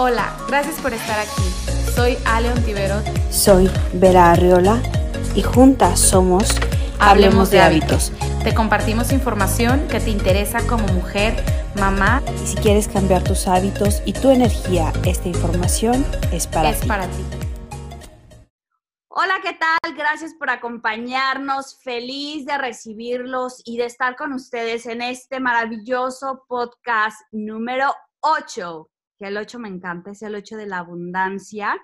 Hola, gracias por estar aquí. Soy Ale Ontiveros. Soy Vera Arriola y juntas somos Hablemos de hábitos. Te compartimos información que te interesa como mujer, mamá. Y si quieres cambiar tus hábitos y tu energía, esta información es para es ti. para ti. Hola, ¿qué tal? Gracias por acompañarnos. Feliz de recibirlos y de estar con ustedes en este maravilloso podcast número 8 que el 8 me encanta, es el 8 de la abundancia.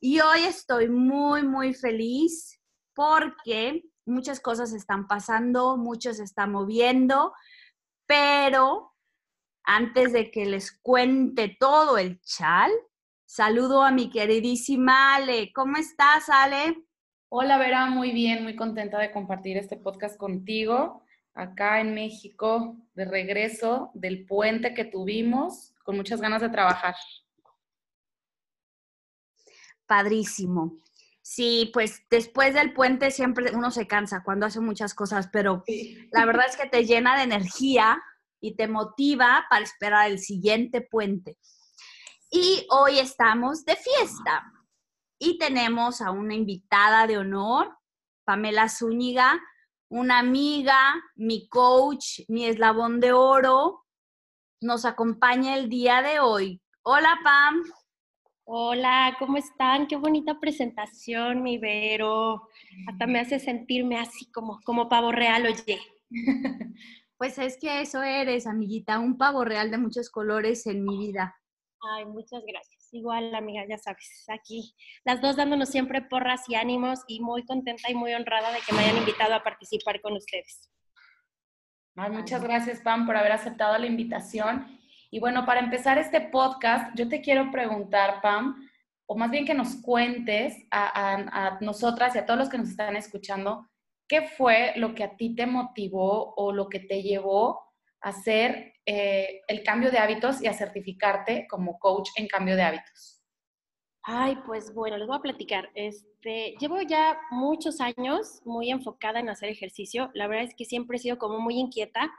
Y hoy estoy muy, muy feliz porque muchas cosas están pasando, mucho se está moviendo, pero antes de que les cuente todo el chal, saludo a mi queridísima Ale. ¿Cómo estás, Ale? Hola, Vera, muy bien, muy contenta de compartir este podcast contigo acá en México, de regreso del puente que tuvimos con muchas ganas de trabajar. Padrísimo. Sí, pues después del puente siempre uno se cansa cuando hace muchas cosas, pero la verdad es que te llena de energía y te motiva para esperar el siguiente puente. Y hoy estamos de fiesta y tenemos a una invitada de honor, Pamela Zúñiga, una amiga, mi coach, mi eslabón de oro, nos acompaña el día de hoy. Hola, Pam. Hola, ¿cómo están? Qué bonita presentación, mi Vero. Hasta me hace sentirme así como, como pavo real, oye. Pues es que eso eres, amiguita, un pavo real de muchos colores en mi vida. Ay, muchas gracias. Igual, amiga, ya sabes, aquí las dos dándonos siempre porras y ánimos y muy contenta y muy honrada de que me hayan invitado a participar con ustedes muchas gracias, Pam, por haber aceptado la invitación. Y bueno, para empezar este podcast, yo te quiero preguntar, Pam, o más bien que nos cuentes a, nosotras y a todos los que nos están escuchando, ¿qué fue lo que a ti te motivó o lo que te llevó a hacer eh, el cambio de hábitos y a certificarte como coach en cambio de hábitos? Ay, pues bueno, les voy a platicar. Este, llevo ya muchos años muy enfocada en hacer ejercicio. La verdad es que siempre he sido como muy inquieta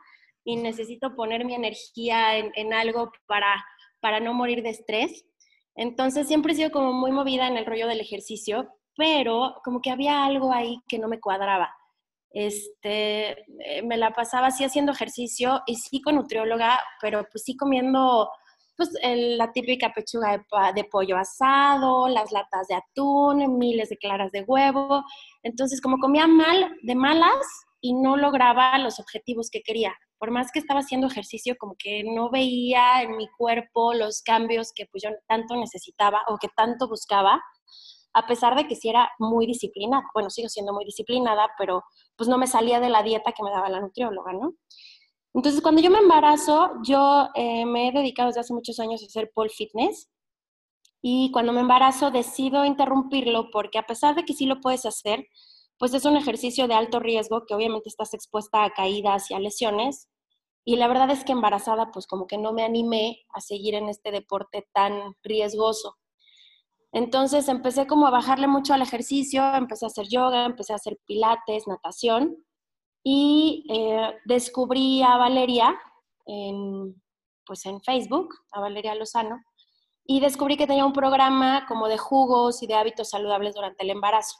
y necesito poner mi energía en, algo para, para no morir de estrés. Entonces siempre he sido como muy movida en el rollo del ejercicio, pero como que había algo ahí que no me cuadraba. Este, eh, me la pasaba así haciendo ejercicio y sí con nutrióloga, pero pues sí comiendo pues la típica pechuga de, pollo asado, las latas de atún, miles de claras de huevo. Entonces, como comía mal, de malas, y no lograba los objetivos que quería. Por más que estaba haciendo ejercicio, como que no veía en mi cuerpo los cambios que pues yo tanto necesitaba o que tanto buscaba, a pesar de que sí era muy disciplinada. Bueno, sigo siendo muy disciplinada, pero pues no me salía de la dieta que me daba la nutrióloga, ¿no? Entonces, cuando yo me embarazo, yo eh, me he dedicado desde hace muchos años a hacer pole fitness. Y cuando me embarazo decido interrumpirlo porque a pesar de que sí lo puedes hacer, pues es un ejercicio de alto riesgo que obviamente estás expuesta a caídas y a lesiones. Y la verdad es que embarazada, pues como que no me animé a seguir en este deporte tan riesgoso. Entonces empecé como a bajarle mucho al ejercicio, empecé a hacer yoga, empecé a hacer pilates, natación y eh, descubrí a Valeria en, pues en Facebook, a Valeria Lozano, y descubrí que tenía un programa como de jugos y de hábitos saludables durante el embarazo.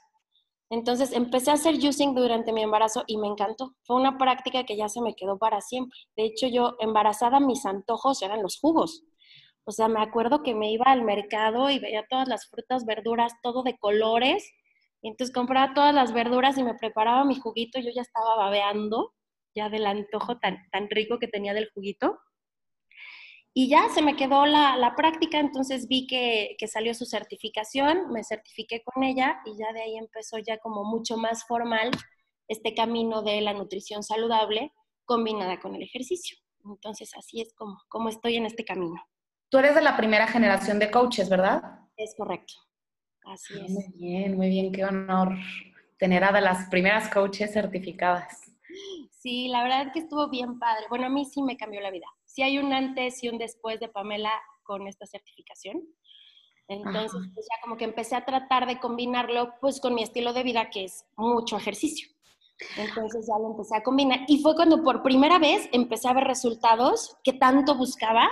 Entonces empecé a hacer juicing durante mi embarazo y me encantó. Fue una práctica que ya se me quedó para siempre. De hecho, yo embarazada mis antojos eran los jugos. O sea, me acuerdo que me iba al mercado y veía todas las frutas, verduras, todo de colores entonces compraba todas las verduras y me preparaba mi juguito. Yo ya estaba babeando, ya del antojo tan, tan rico que tenía del juguito. Y ya se me quedó la, la práctica, entonces vi que, que, salió su certificación, me certifiqué con ella y ya de ahí empezó ya como mucho más formal este camino de la nutrición saludable combinada con el ejercicio. Entonces así es como, como estoy en este camino. Tú eres de la primera generación de coaches, ¿verdad? Es correcto. Así es. Muy bien, muy bien, qué honor tener a de las primeras coaches certificadas. Sí, la verdad es que estuvo bien padre. Bueno, a mí sí me cambió la vida. Sí hay un antes y un después de Pamela con esta certificación. Entonces, pues ya como que empecé a tratar de combinarlo pues con mi estilo de vida, que es mucho ejercicio. Entonces ya lo empecé a combinar. Y fue cuando por primera vez empecé a ver resultados que tanto buscaba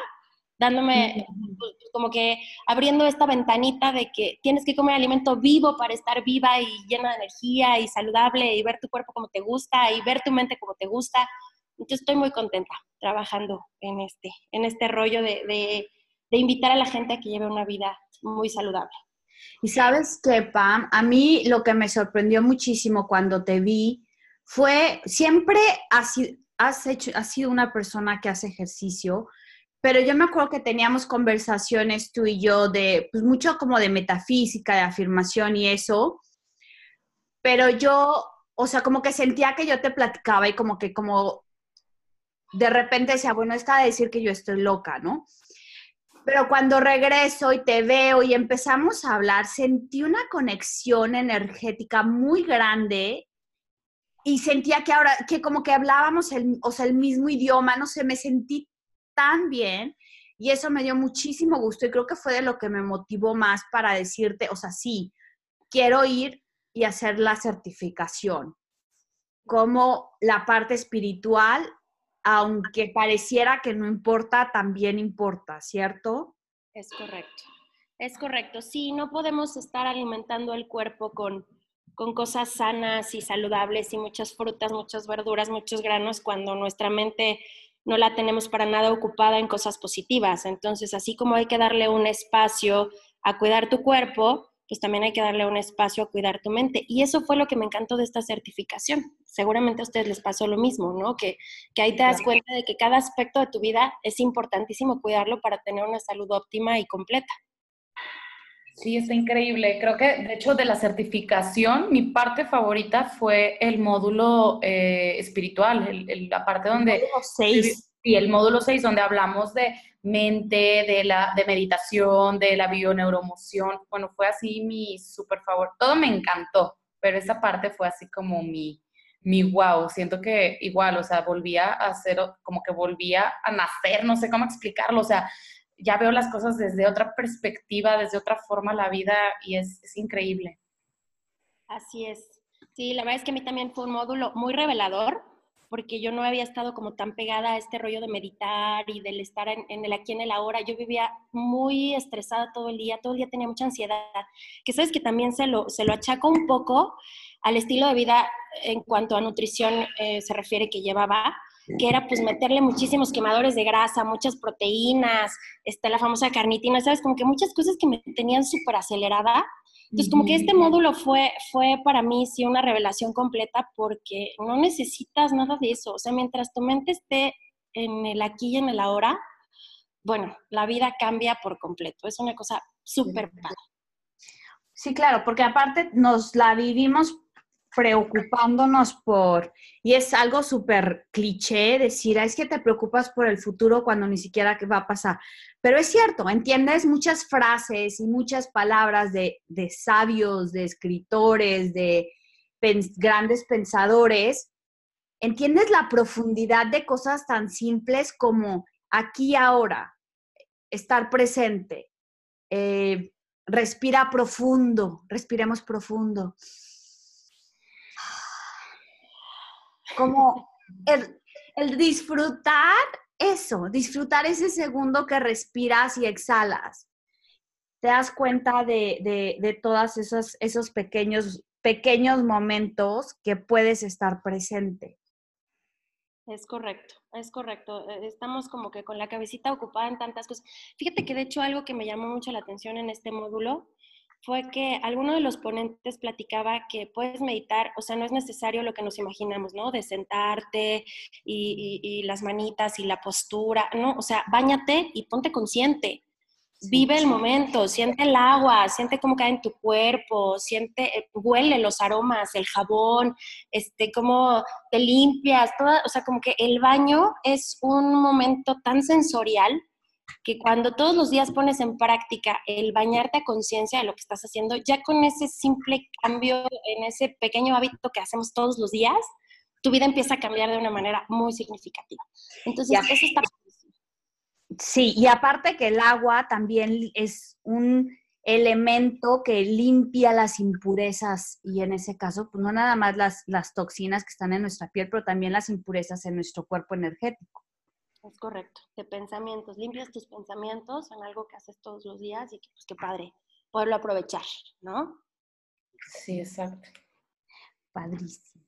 dándome pues, como que abriendo esta ventanita de que tienes que comer alimento vivo para estar viva y llena de energía y saludable y ver tu cuerpo como te gusta y ver tu mente como te gusta. Entonces estoy muy contenta trabajando en este, en este rollo de, de, de invitar a la gente a que lleve una vida muy saludable. Y sabes que, Pam, a mí lo que me sorprendió muchísimo cuando te vi fue, siempre has, has, hecho, has sido una persona que hace ejercicio, pero yo me acuerdo que teníamos conversaciones tú y yo de, pues mucho como de metafísica, de afirmación y eso, pero yo, o sea, como que sentía que yo te platicaba y como que como de repente decía, bueno, está de decir que yo estoy loca, ¿no? Pero cuando regreso y te veo y empezamos a hablar, sentí una conexión energética muy grande y sentía que ahora, que como que hablábamos el, o sea, el mismo idioma, no sé, me sentí bien y eso me dio muchísimo gusto y creo que fue de lo que me motivó más para decirte, o sea, sí, quiero ir y hacer la certificación. Como la parte espiritual aunque pareciera que no importa, también importa, ¿cierto? Es correcto, es correcto. Sí, no podemos estar alimentando el cuerpo con, con cosas sanas y saludables y muchas frutas, muchas verduras, muchos granos cuando nuestra mente no la tenemos para nada ocupada en cosas positivas. Entonces, así como hay que darle un espacio a cuidar tu cuerpo, pues también hay que darle un espacio a cuidar tu mente. Y eso fue lo que me encantó de esta certificación. Seguramente a ustedes les pasó lo mismo, ¿no? Que, que ahí te das cuenta de que cada aspecto de tu vida es importantísimo cuidarlo para tener una salud óptima y completa. Sí, está increíble. Creo que, de hecho, de la certificación, mi parte favorita fue el módulo eh, espiritual, el, la parte donde... El módulo 6. Y el módulo 6, donde hablamos de mente, de, la, de meditación, de la bioneuromoción. Bueno, fue así mi súper favor. Todo me encantó, pero esa parte fue así como mi, mi wow. Siento que igual, o sea, volvía a hacer, como que volvía a nacer, no sé cómo explicarlo, o sea, ya veo las cosas desde otra perspectiva, desde otra forma la vida y es, es increíble. Así es. Sí, la verdad es que a mí también fue un módulo muy revelador porque yo no había estado como tan pegada a este rollo de meditar y del estar en, el aquí en el ahora. Yo vivía muy estresada todo el día, todo el día tenía mucha ansiedad, que sabes que también se lo, se lo achaco un poco al estilo de vida en cuanto a nutrición eh, se refiere que llevaba, que era pues meterle muchísimos quemadores de grasa, muchas proteínas, este, la famosa carnitina, ¿sabes? Como que muchas cosas que me tenían súper acelerada entonces, como que este módulo fue, fue para mí sí una revelación completa porque no necesitas nada de eso. O sea, mientras tu mente esté en el aquí y en el ahora, bueno, la vida cambia por completo. Es una cosa súper padre. Sí, claro, porque aparte nos la vivimos preocupándonos por, y es algo súper cliché decir, es que te preocupas por el futuro cuando ni siquiera va a pasar. Pero es cierto, entiendes muchas frases y muchas palabras de, de sabios, de escritores, de grandes pensadores, entiendes la profundidad de cosas tan simples como aquí ahora, estar presente, eh, respira profundo, respiremos profundo como el, disfrutar eso, disfrutar ese segundo que respiras y exhalas. Te das cuenta de, de, de todos esos, esos pequeños, pequeños momentos que puedes estar presente. Es correcto, es correcto. E, estamos como que con la cabecita ocupada en tantas cosas. Fíjate que de hecho algo que me llamó mucho la atención en este módulo fue que alguno de los ponentes platicaba que puedes meditar, o sea, no es necesario lo que nos imaginamos, ¿no? De sentarte y, las manitas y la postura, ¿no? O sea, bañate y ponte consciente. Vive el momento, siente el agua, siente cómo cae en tu cuerpo, siente, eh, huele los aromas, el jabón, este, cómo te limpias, toda, o sea, como que el baño es un momento tan sensorial que cuando todos los días pones en práctica el bañarte a conciencia de lo que estás haciendo, ya con ese simple cambio, en ese pequeño hábito que hacemos todos los días, tu vida empieza a cambiar de una manera muy significativa. Entonces, eso está... Sí, y aparte que el agua también es un elemento que limpia las impurezas y en ese caso, pues no nada más las, las toxinas que están en nuestra piel, pero también las impurezas en nuestro cuerpo energético. Es correcto, de pensamientos. Limpias tus pensamientos en algo que haces todos los días y que, pues qué padre, poderlo aprovechar, ¿no? Sí, exacto. Padrísimo.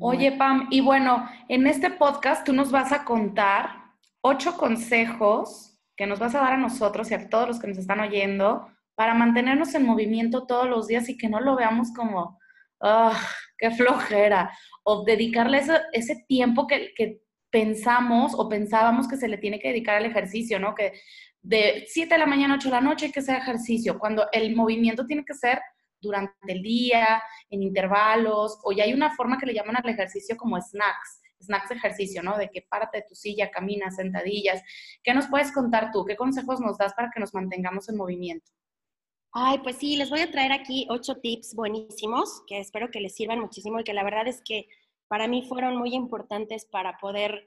Oye, Pam, y bueno, en este podcast tú nos vas a contar ocho consejos que nos vas a dar a nosotros y a todos los que nos están oyendo para mantenernos en movimiento todos los días y que no lo veamos como, ¡ah, qué flojera! O dedicarle ese, ese tiempo que, que, pensamos o pensábamos que se le tiene que dedicar al ejercicio, ¿no? Que de 7 de la mañana a 8 de la noche que sea ejercicio, cuando el movimiento tiene que ser durante el día, en intervalos, o ya hay una forma que le llaman al ejercicio como snacks, snacks de ejercicio, ¿no? De que párate de tu silla, camina, sentadillas. ¿Qué nos puedes contar tú? ¿Qué consejos nos das para que nos mantengamos en movimiento? Ay, pues sí, les voy a traer aquí ocho tips buenísimos que espero que les sirvan muchísimo y que la verdad es que para mí fueron muy importantes para poder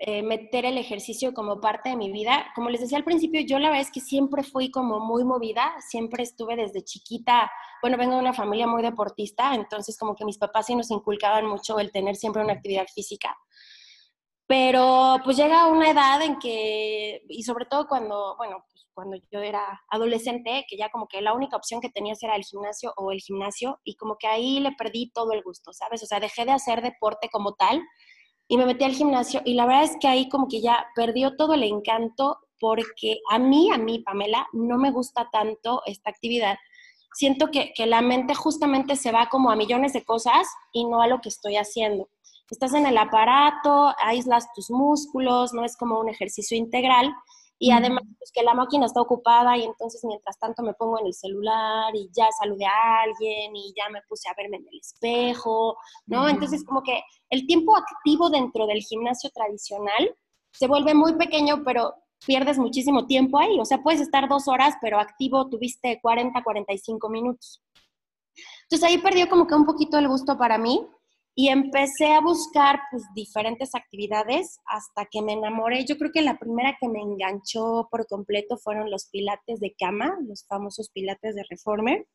eh, meter el ejercicio como parte de mi vida. Como les decía al principio, yo la verdad es que siempre fui como muy movida, siempre estuve desde chiquita, bueno, vengo de una familia muy deportista, entonces como que mis papás sí nos inculcaban mucho el tener siempre una actividad física. Pero pues llega una edad en que, y sobre todo cuando, bueno, cuando yo era adolescente, que ya como que la única opción que tenías era el gimnasio o el gimnasio, y como que ahí le perdí todo el gusto, ¿sabes? O sea, dejé de hacer deporte como tal y me metí al gimnasio y la verdad es que ahí como que ya perdió todo el encanto porque a mí, a mí, Pamela, no me gusta tanto esta actividad. Siento que, que la mente justamente se va como a millones de cosas y no a lo que estoy haciendo. Estás en el aparato, aíslas tus músculos, no es como un ejercicio integral y además, pues que la máquina está ocupada y entonces mientras tanto me pongo en el celular y ya saludé a alguien y ya me puse a verme en el espejo, ¿no? Entonces como que el tiempo activo dentro del gimnasio tradicional se vuelve muy pequeño, pero pierdes muchísimo tiempo ahí. O sea, puedes estar dos horas, pero activo tuviste 40, 45 minutos. Entonces ahí perdió como que un poquito el gusto para mí y empecé a buscar pues diferentes actividades hasta que me enamoré. Yo creo que la primera que me enganchó por completo fueron los pilates de cama, los famosos pilates de reformer.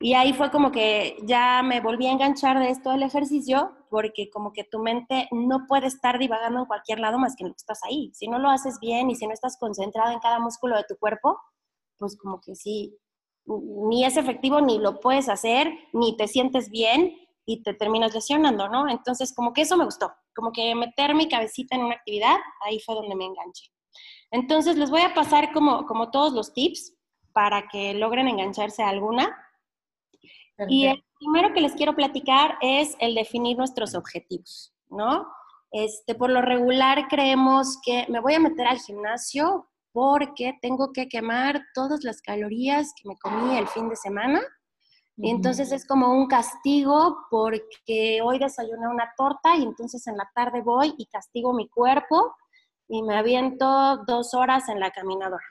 Y ahí fue como que ya me volví a enganchar de esto del ejercicio, porque como que tu mente no puede estar divagando en cualquier lado más que en lo que estás ahí. Si no lo haces bien y si no estás concentrado en cada músculo de tu cuerpo, pues como que sí, ni es efectivo, ni lo puedes hacer, ni te sientes bien y te terminas lesionando, ¿no? Entonces, como que eso me gustó, como que meter mi cabecita en una actividad, ahí fue donde me enganché. Entonces, les voy a pasar como, como todos los tips para que logren engancharse a alguna. Y el primero que les quiero platicar es el definir nuestros objetivos, ¿no? Este, por lo regular creemos que me voy a meter al gimnasio porque tengo que quemar todas las calorías que me comí el fin de semana y entonces es como un castigo porque hoy desayuné una torta y entonces en la tarde voy y castigo mi cuerpo y me aviento dos horas en la caminadora.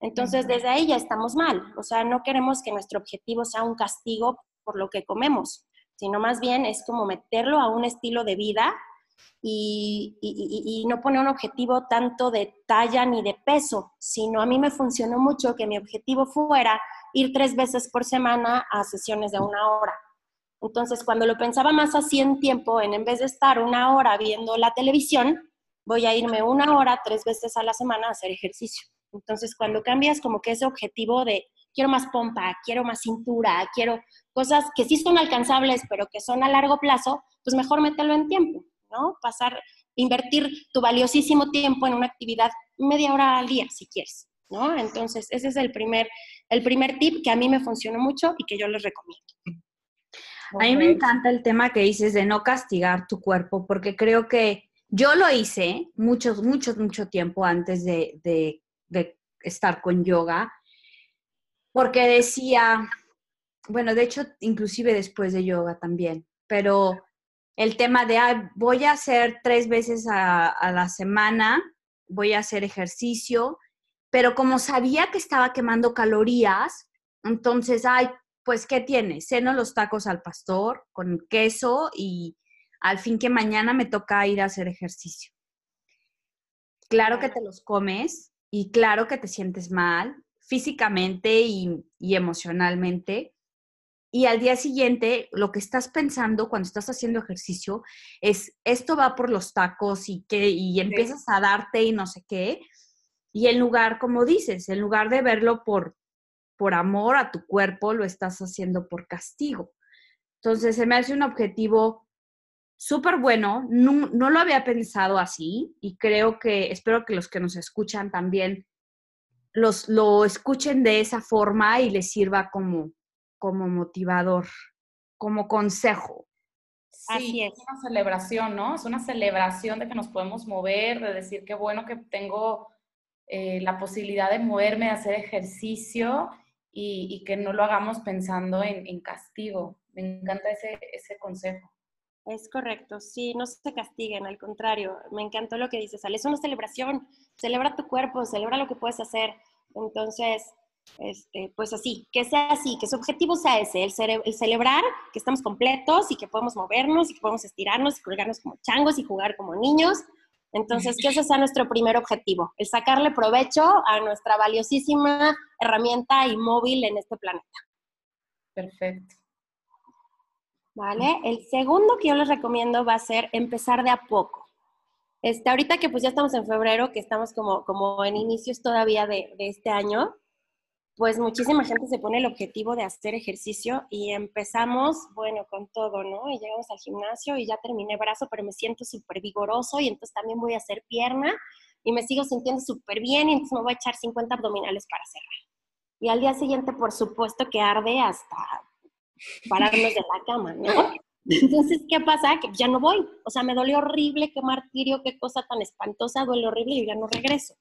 Entonces desde ahí ya estamos mal. O sea, no queremos que nuestro objetivo sea un castigo por lo que comemos, sino más bien es como meterlo a un estilo de vida y, y, no poner un objetivo tanto de talla ni de peso, sino a mí me funcionó mucho que mi objetivo fuera ir tres veces por semana a sesiones de una hora. Entonces, cuando lo pensaba más así en tiempo, en, en vez de estar una hora viendo la televisión, voy a irme una hora tres veces a la semana a hacer ejercicio. Entonces, cuando cambias como que ese objetivo de quiero más pompa, quiero más cintura, quiero cosas que sí son alcanzables, pero que son a largo plazo, pues mejor mételo en tiempo, ¿no? Pasar, invertir tu valiosísimo tiempo en una actividad media hora al día, si quieres, ¿no? Entonces, ese es el primer, el primer tip que a mí me funcionó mucho y que yo les recomiendo. A mí me encanta el tema que dices de no castigar tu cuerpo, porque creo que yo lo hice mucho, mucho, mucho tiempo antes de, de, de estar con yoga, porque decía, bueno, de hecho, inclusive después de yoga también, pero el tema de, voy a hacer tres veces a, a la semana, voy a hacer ejercicio, pero como sabía que estaba quemando calorías, entonces, ay, pues, ¿qué tiene? Ceno los tacos al pastor con queso y al fin que mañana me toca ir a hacer ejercicio. Claro que te los comes y claro que te sientes mal físicamente y, y emocionalmente, y al día siguiente lo que estás pensando cuando estás haciendo ejercicio es esto va por los tacos y que y empiezas a darte y no sé qué. Y en lugar, como dices, en lugar de verlo por por amor a tu cuerpo, lo estás haciendo por castigo. Entonces, se me hace un objetivo súper bueno. No, no, lo había pensado así y creo que, espero que los que nos escuchan también los, lo escuchen de esa forma y les sirva como, como motivador, como consejo. Sí, es. una celebración, ¿no? Es una celebración de que nos podemos mover, de decir qué bueno que tengo eh, la posibilidad de moverme, de hacer ejercicio y, que no lo hagamos pensando en, en, castigo. Me encanta ese, ese consejo. Es correcto, sí, no se castiguen, al contrario, me encantó lo que dices, Ale, es una celebración, celebra tu cuerpo, celebra lo que puedes hacer. Entonces, este, pues así, que sea así, que su objetivo sea ese, el, celebrar que estamos completos y que podemos movernos y que podemos estirarnos y colgarnos como changos y jugar como niños. Entonces, que ese sea nuestro primer objetivo, el sacarle provecho a nuestra valiosísima herramienta y móvil en este planeta. Perfecto. ¿Vale? El segundo que yo les recomiendo va a ser empezar de a poco. Este, ahorita que pues ya estamos en febrero, que estamos como, como en inicios todavía de, de este año, pues muchísima gente se pone el objetivo de hacer ejercicio y empezamos, bueno, con todo, ¿no? Y llegamos al gimnasio y ya terminé brazo, pero me siento súper vigoroso y entonces también voy a hacer pierna y me sigo sintiendo súper bien y entonces me voy a echar 50 abdominales para cerrar. Y al día siguiente, por supuesto que arde hasta pararnos de la cama, ¿no? Entonces, ¿qué pasa? Que ya no voy. O sea, me dolió horrible, qué martirio, qué cosa tan espantosa, duele horrible y ya no regreso.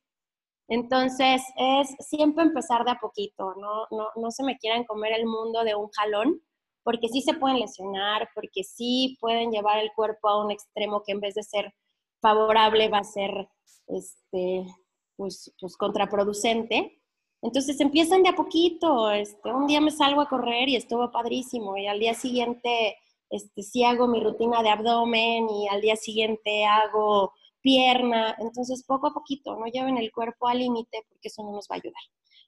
Entonces, es siempre empezar de a poquito, ¿no? No, no se me quieran comer el mundo de un jalón, porque sí se pueden lesionar, porque sí pueden llevar el cuerpo a un extremo que en vez de ser favorable va a ser este, pues, pues contraproducente. Entonces empiezan de a poquito, este, un día me salgo a correr y estuvo padrísimo y al día siguiente este, sí hago mi rutina de abdomen y al día siguiente hago pierna. Entonces, poco a poquito, no lleven el cuerpo al límite porque eso no nos va a ayudar.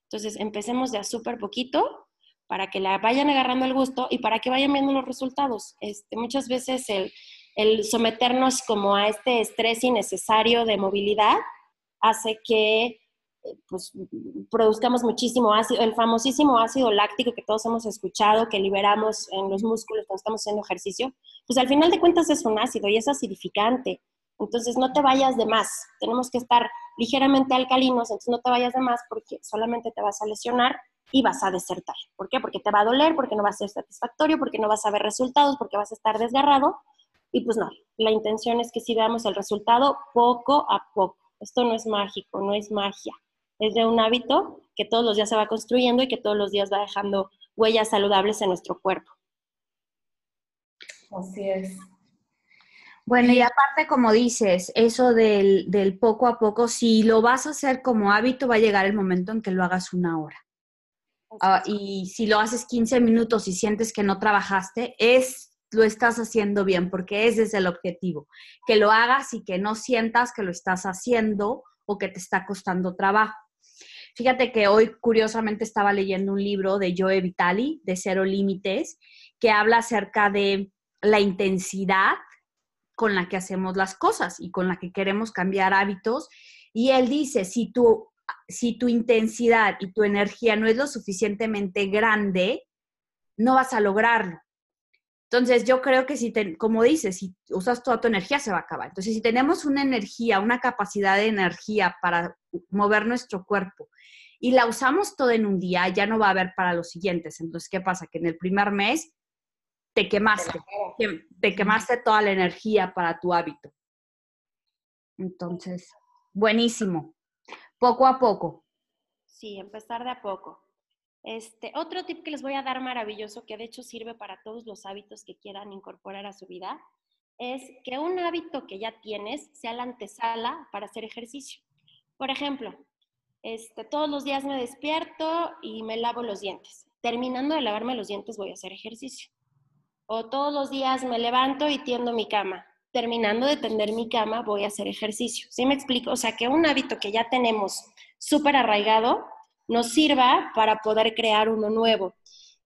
Entonces, empecemos de a súper poquito para que la vayan agarrando el gusto y para que vayan viendo los resultados. Este, muchas veces el, someternos como a este estrés innecesario de movilidad hace que eh, pues, produzcamos muchísimo ácido, el famosísimo ácido láctico que todos hemos escuchado, que liberamos en los músculos cuando estamos haciendo ejercicio, pues al final de cuentas es un ácido y es acidificante. Entonces no te vayas de más, tenemos que estar ligeramente alcalinos, entonces no te vayas de más porque solamente te vas a lesionar y vas a desertar. ¿Por qué? Porque te va a doler, porque no va a ser satisfactorio, porque no vas a ver resultados, porque vas a estar desgarrado. Y pues no, la intención es que si veamos el resultado poco a poco. Esto no es mágico, no es magia. Es de un hábito que todos los días se va construyendo y que todos los días va dejando huellas saludables en nuestro cuerpo. Así es. Bueno, y aparte, como dices, eso del, poco a poco, si lo vas a hacer como hábito, va a llegar el momento en que lo hagas una hora. Ah, y si lo haces 15 minutos y sientes que no trabajaste, es lo estás haciendo bien, porque ese es el objetivo, que lo hagas y que no sientas que lo estás haciendo o que te está costando trabajo. Fíjate que hoy curiosamente estaba leyendo un libro de Joe Vitali, de Cero Límites, que habla acerca de la intensidad con la que hacemos las cosas y con la que queremos cambiar hábitos. Y él dice, si tu, si tu intensidad y tu energía no es lo suficientemente grande, no vas a lograrlo. Entonces, yo creo que si, como dices, si usas toda tu energía, se va a acabar. Entonces, si tenemos una energía, una capacidad de energía para mover nuestro cuerpo y la usamos todo en un día, ya no va a haber para los siguientes. Entonces, ¿qué pasa? Que en el primer mes te quemaste, te quemaste toda la energía para tu hábito. Entonces, buenísimo. Poco a poco. Sí, empezar de a poco. Este, otro tip que les voy a dar maravilloso, que de hecho sirve para todos los hábitos que quieran incorporar a su vida, es que un hábito que ya tienes sea la antesala para hacer ejercicio. Por ejemplo, este, todos los días me despierto y me lavo los dientes. Terminando de lavarme los dientes voy a hacer ejercicio. O todos los días me levanto y tiendo mi cama. Terminando de tender mi cama, voy a hacer ejercicio. ¿Sí me explico? O sea, que un hábito que ya tenemos súper arraigado nos sirva para poder crear uno nuevo.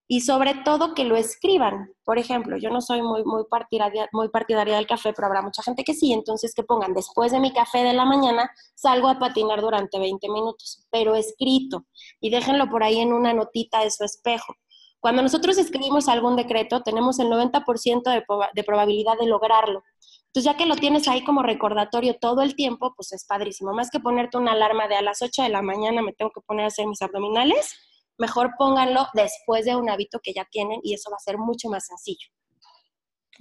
y sobre todo que lo escriban. Por ejemplo, yo no soy muy, muy, partidaria, muy partidaria del café, pero habrá mucha gente que sí, entonces que pongan, después de mi café de la mañana, salgo a patinar durante 20 minutos, pero escrito, y déjenlo por ahí en una notita de su espejo. Cuando nosotros escribimos algún decreto, tenemos el 90% de, de probabilidad de lograrlo. Entonces, ya que lo tienes ahí como recordatorio todo el tiempo, pues es padrísimo. Más que ponerte una alarma de a las 8 de la mañana me tengo que poner a hacer mis abdominales, mejor pónganlo después de un hábito que ya tienen y eso va a ser mucho más sencillo.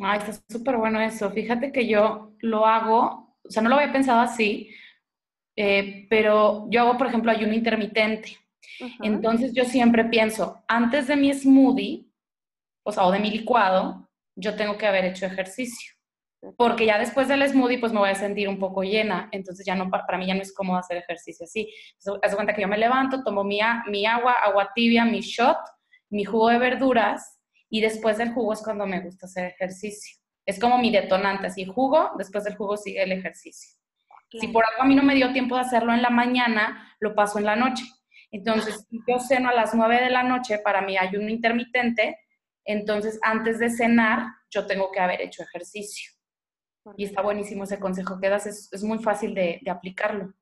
Ay, está súper bueno eso. Fíjate que yo lo hago, o sea, no lo había pensado así, eh, pero yo hago, por ejemplo, ayuno intermitente. Entonces yo siempre pienso, antes de mi smoothie, o sea, o de mi licuado, yo tengo que haber hecho ejercicio porque ya después del smoothie pues me voy a sentir un poco llena, entonces ya no, para mí ya no es cómodo hacer ejercicio así. Haz cuenta que yo me levanto, tomo mi, mi agua, agua tibia, mi shot, mi jugo de verduras y después del jugo es cuando me gusta hacer ejercicio. Es como mi detonante, así jugo, después del jugo sigue el ejercicio. Si por algo a mí no me dio tiempo de hacerlo en la mañana, lo paso en la noche. Entonces, yo ceno a las 9 de la noche para mi ayuno intermitente, entonces antes de cenar yo tengo que haber hecho ejercicio. Y está buenísimo ese consejo que das, es, muy fácil de, aplicarlo.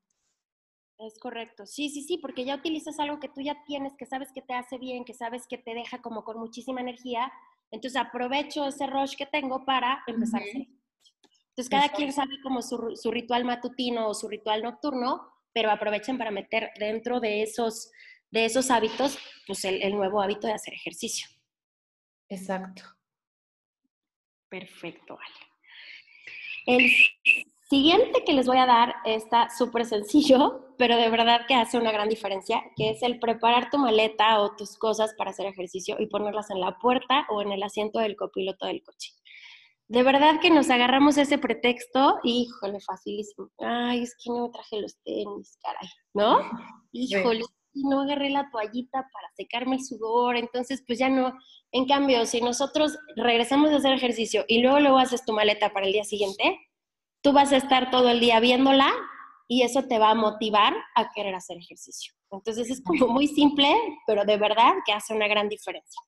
Es correcto, sí, sí, sí, porque ya utilizas algo que tú ya tienes, que sabes que te hace bien, que sabes que te deja como con muchísima energía, entonces aprovecho ese rush que tengo para empezar a hacer. Entonces cada quien sabe como su, su, ritual matutino o su ritual nocturno, pero aprovechen para meter dentro de esos, de esos hábitos, pues el, el nuevo hábito de hacer ejercicio. Exacto. Perfecto, vale. El siguiente que les voy a dar está súper sencillo, pero de verdad que hace una gran diferencia, que es el preparar tu maleta o tus cosas para hacer ejercicio y ponerlas en la puerta o en el asiento del copiloto del coche. De verdad que nos agarramos ese pretexto, híjole, facilísimo. Ay, es que no me traje los tenis, caray, ¿no? Híjole, no agarré la toallita para secarme el sudor, entonces pues ya no. En cambio, si nosotros regresamos a hacer ejercicio y luego luego haces tu maleta para el día siguiente, tú vas a estar todo el día viéndola y eso te va a motivar a querer hacer ejercicio. Entonces es como muy simple, pero de verdad que hace una gran diferencia.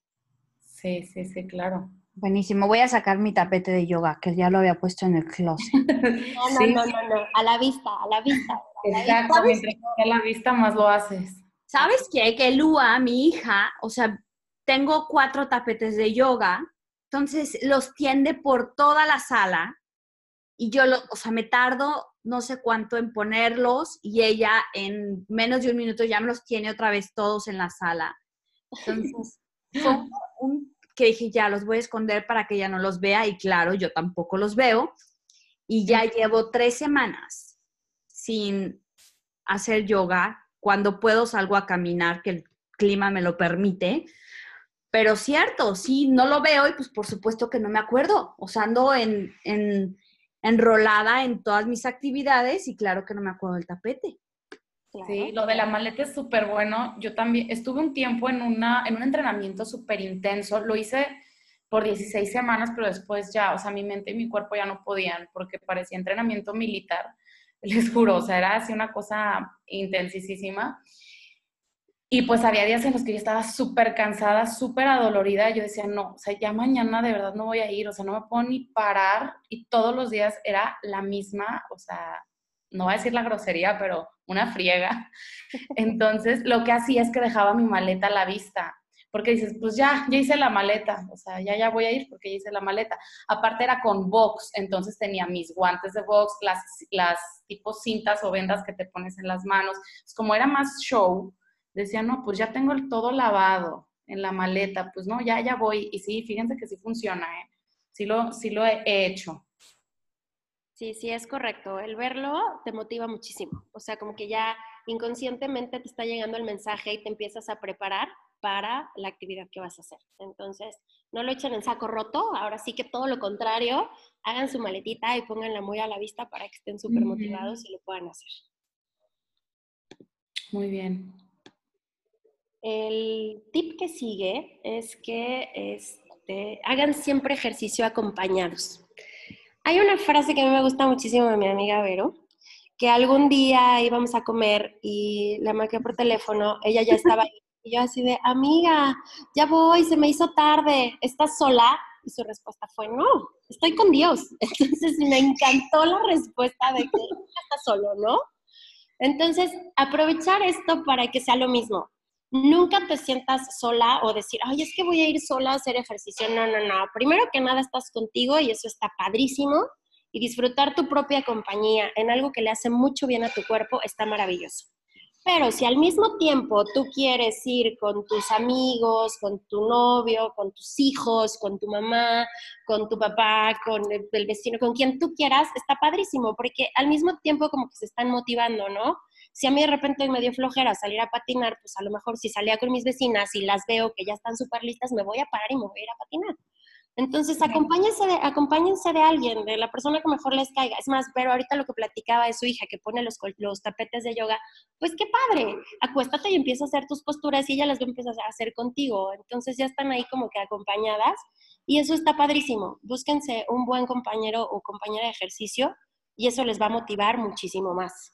Sí, sí, sí, claro. Buenísimo. Voy a sacar mi tapete de yoga, que ya lo había puesto en el closet. No, no, no, no, A la vista, a la vista. Exacto, mientras a la vista más lo haces. ¿Sabes qué? Que Lua, mi hija, o sea, tengo cuatro tapetes de yoga, entonces los tiende por toda la sala y yo, lo, o sea, me tardo no sé cuánto en ponerlos y ella en menos de un minuto ya me los tiene otra vez todos en la sala. Entonces, fue un que dije, ya los voy a esconder para que ella no los vea y claro, yo tampoco los veo. Y ya llevo tres semanas sin hacer yoga cuando puedo salgo a caminar, que el clima me lo permite. Pero cierto, sí, no lo veo y pues por supuesto que no me acuerdo. O sea, ando en, enrolada en todas mis actividades y claro que no me acuerdo del tapete. Sí, lo de la maleta es súper bueno. Yo también estuve un tiempo en, una, en un entrenamiento súper intenso. Lo hice por 16 semanas, pero después ya, o sea, mi mente y mi cuerpo ya no podían porque parecía entrenamiento militar. les juro, o sea, era así una cosa intensísima. Y pues había días en los que yo estaba súper cansada, súper adolorida. Yo decía, no, o sea, ya mañana de verdad no voy a ir, o sea, no me puedo ni parar. Y todos los días era la misma, o sea, no voy a decir la grosería, pero una friega. Entonces, lo que hacía es que dejaba mi maleta a la vista porque dices, pues ya, ya hice la maleta, o sea, ya, ya voy a ir porque ya hice la maleta. Aparte era con box, entonces tenía mis guantes de box, las, las tipo cintas o vendas que te pones en las manos. como era más show, decía, no, pues ya tengo todo lavado en la maleta, pues no, ya, ya voy. Y sí, fíjense que sí funciona, ¿eh? Sí lo, sí lo he hecho. Sí, sí, es correcto. El verlo te motiva muchísimo. O sea, como que ya inconscientemente te está llegando el mensaje y te empiezas a preparar para la actividad que vas a hacer. Entonces, no lo echen en saco roto, ahora sí que todo lo contrario, hagan su maletita y pónganla muy a la vista para que estén súper motivados y lo puedan hacer. Muy bien. El tip que sigue es que este, hagan siempre ejercicio acompañados. Hay una frase que a mí me gusta muchísimo de mi amiga Vero, que algún día íbamos a comer y la marqué por teléfono, ella ya estaba Y yo así de, amiga, ya voy, se me hizo tarde, ¿estás sola? Y su respuesta fue, no, estoy con Dios. Entonces me encantó la respuesta de que estás solo, ¿no? Entonces, aprovechar esto para que sea lo mismo. Nunca te sientas sola o decir, ay, es que voy a ir sola a hacer ejercicio. No, no, no. Primero que nada estás contigo y eso está padrísimo. Y disfrutar tu propia compañía en algo que le hace mucho bien a tu cuerpo está maravilloso. Pero si al mismo tiempo tú quieres ir con tus amigos, con tu novio, con tus hijos, con tu mamá, con tu papá, con el, vecino, con quien tú quieras, está padrísimo, porque al mismo tiempo como que se están motivando, ¿no? Si a mí de repente me dio flojera salir a patinar, pues a lo mejor si salía con mis vecinas y las veo que ya están súper listas, me voy a parar y me voy a ir a patinar. Entonces, acompáñense de, acompáñense de alguien, de la persona que mejor les caiga. Es más, pero ahorita lo que platicaba de su hija que pone los, los tapetes de yoga, pues qué padre, acuéstate y empieza a hacer tus posturas y ella las va a empezar a hacer contigo. Entonces ya están ahí como que acompañadas y eso está padrísimo. Búsquense un buen compañero o compañera de ejercicio y eso les va a motivar muchísimo más.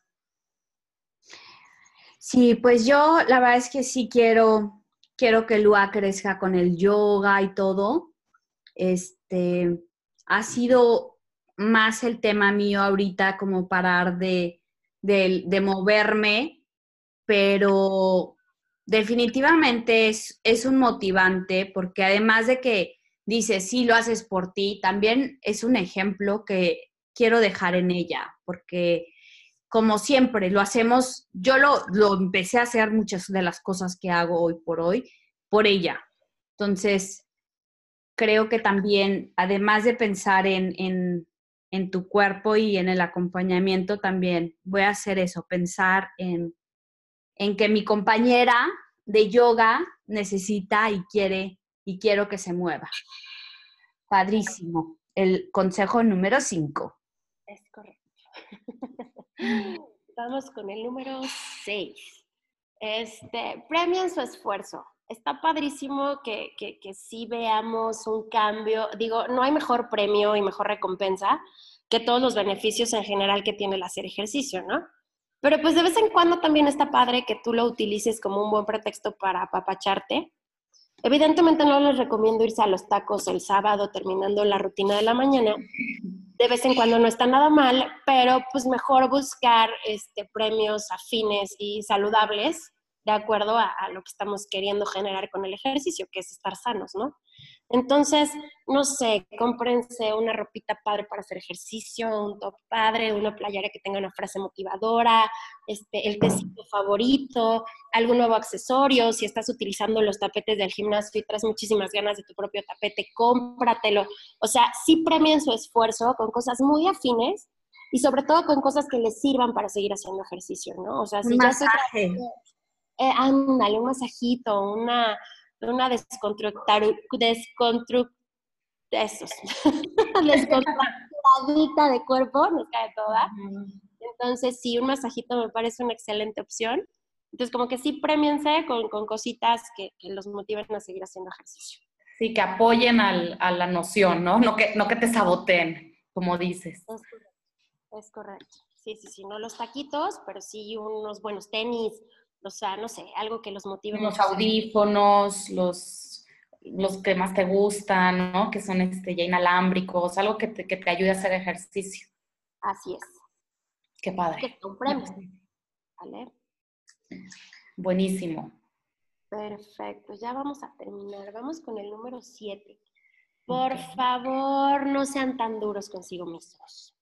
Sí, pues yo la verdad es que sí quiero, quiero que Lua crezca con el yoga y todo. Este, ha sido más el tema mío ahorita como parar de, de, moverme, pero definitivamente es, es, un motivante porque además de que dices, sí, lo haces por ti, también es un ejemplo que quiero dejar en ella, porque como siempre lo hacemos, yo lo, lo empecé a hacer muchas de las cosas que hago hoy por hoy por ella. Entonces, creo que también, además de pensar en, en, tu cuerpo y en el acompañamiento, también voy a hacer eso, pensar en, en que mi compañera de yoga necesita y quiere y quiero que se mueva. Padrísimo. El consejo número 5. Es correcto. Vamos con el número 6. Este, premian su esfuerzo está padrísimo que, que, que, sí veamos un cambio. Digo, no hay mejor premio y mejor recompensa que todos los beneficios en general que tiene el hacer ejercicio, ¿no? Pero pues de vez en cuando también está padre que tú lo utilices como un buen pretexto para apapacharte. Evidentemente no les recomiendo irse a los tacos el sábado terminando la rutina de la mañana. De vez en cuando no está nada mal, pero pues mejor buscar este, premios afines y saludables de acuerdo a, lo que estamos queriendo generar con el ejercicio, que es estar sanos, ¿no? Entonces, no sé, cómprense una ropita padre para hacer ejercicio, un top padre, una playera que tenga una frase motivadora, este, el tecito favorito, algún nuevo accesorio, si estás utilizando los tapetes del gimnasio y traes muchísimas ganas de tu propio tapete, cómpratelo. O sea, sí premien su esfuerzo con cosas muy afines y sobre todo con cosas que les sirvan para seguir haciendo ejercicio, ¿no? O sea, si ya eh, ándale, un masajito, una, una descontracturadita de cuerpo, nos cae toda. Entonces, sí, un masajito me parece una excelente opción. Entonces, como que sí, premiense con, con cositas que, que, los motiven a seguir haciendo ejercicio. Sí, que apoyen al, a la noción, ¿no? No que, no que te saboteen, como dices. Es correcto. Es correcto. Sí, sí, sí, no los taquitos, pero sí unos buenos tenis, o sea, no sé, algo que los motive. Los audífonos, los, los que más te gustan, ¿no? Que son este, ya inalámbricos, algo que te, que te ayude a hacer ejercicio. Así es. Qué padre. Que compremos. ¿Vale? Buenísimo. Perfecto, ya vamos a terminar. Vamos con el número 7. Por favor, no sean tan duros consigo mismos.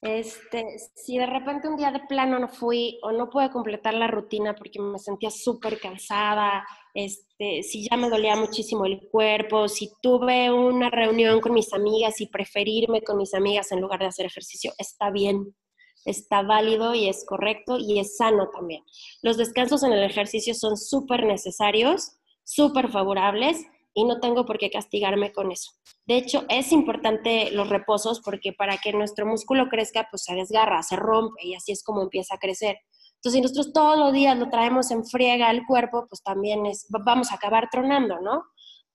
Este, si de repente un día de plano no fui o no pude completar la rutina porque me sentía súper cansada, este, si ya me dolía muchísimo el cuerpo, si tuve una reunión con mis amigas y preferirme con mis amigas en lugar de hacer ejercicio, está bien, está válido y es correcto y es sano también. Los descansos en el ejercicio son súper necesarios, súper favorables y no tengo por qué castigarme con eso. De hecho, es importante los reposos porque para que nuestro músculo crezca, pues se desgarra, se rompe y así es como empieza a crecer. Entonces, si nosotros todos los días lo traemos en friega al cuerpo, pues también es, vamos a acabar tronando, ¿no?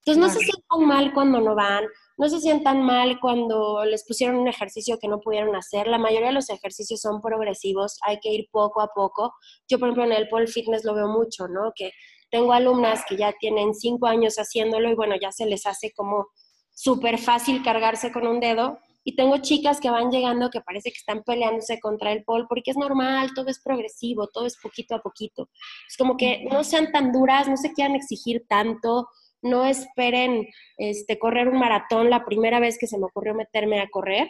Entonces, no se sientan mal cuando no van, no se sientan mal cuando les pusieron un ejercicio que no pudieron hacer. La mayoría de los ejercicios son progresivos, hay que ir poco a poco. Yo, por ejemplo, en el pole fitness lo veo mucho, ¿no? Que tengo alumnas que ya tienen cinco años haciéndolo y bueno, ya se les hace como súper fácil cargarse con un dedo. Y tengo chicas que van llegando que parece que están peleándose contra el pol porque es normal, todo es progresivo, todo es poquito a poquito. Es como que no sean tan duras, no se quieran exigir tanto, no esperen este, correr un maratón la primera vez que se me ocurrió meterme a correr.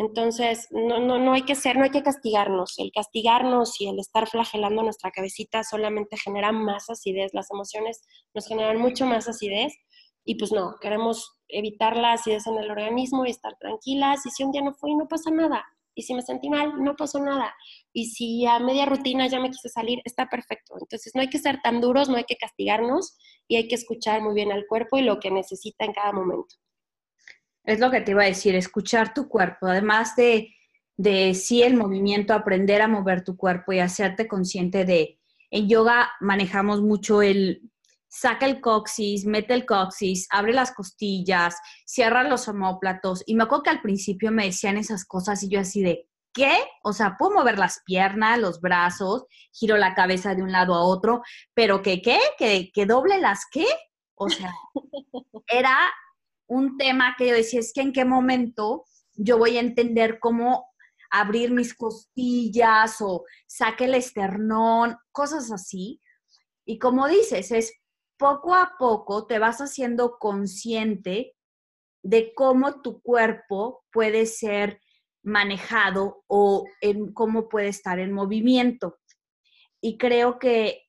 Entonces, no, no, no hay que ser, no hay que castigarnos. El castigarnos y el estar flagelando nuestra cabecita solamente genera más acidez. Las emociones nos generan mucho más acidez y pues no, queremos evitar la acidez en el organismo y estar tranquilas. Y si un día no fui, no pasa nada. Y si me sentí mal, no pasó nada. Y si a media rutina ya me quise salir, está perfecto. Entonces no hay que ser tan duros, no hay que castigarnos y hay que escuchar muy bien al cuerpo y lo que necesita en cada momento. Es lo que te iba a decir, escuchar tu cuerpo, además de, de sí el movimiento, aprender a mover tu cuerpo y hacerte consciente de, en yoga manejamos mucho el saca el coxis, mete el coxis, abre las costillas, cierra los homóplatos. Y me acuerdo que al principio me decían esas cosas y yo así de, ¿qué? O sea, puedo mover las piernas, los brazos, giro la cabeza de un lado a otro, pero ¿qué qué? ¿Que, que doble las qué? O sea, era un tema que yo decía, es que en qué momento yo voy a entender cómo abrir mis costillas o saque el esternón, cosas así. Y como dices, es poco a poco te vas haciendo consciente de cómo tu cuerpo puede ser manejado o en cómo puede estar en movimiento. Y creo que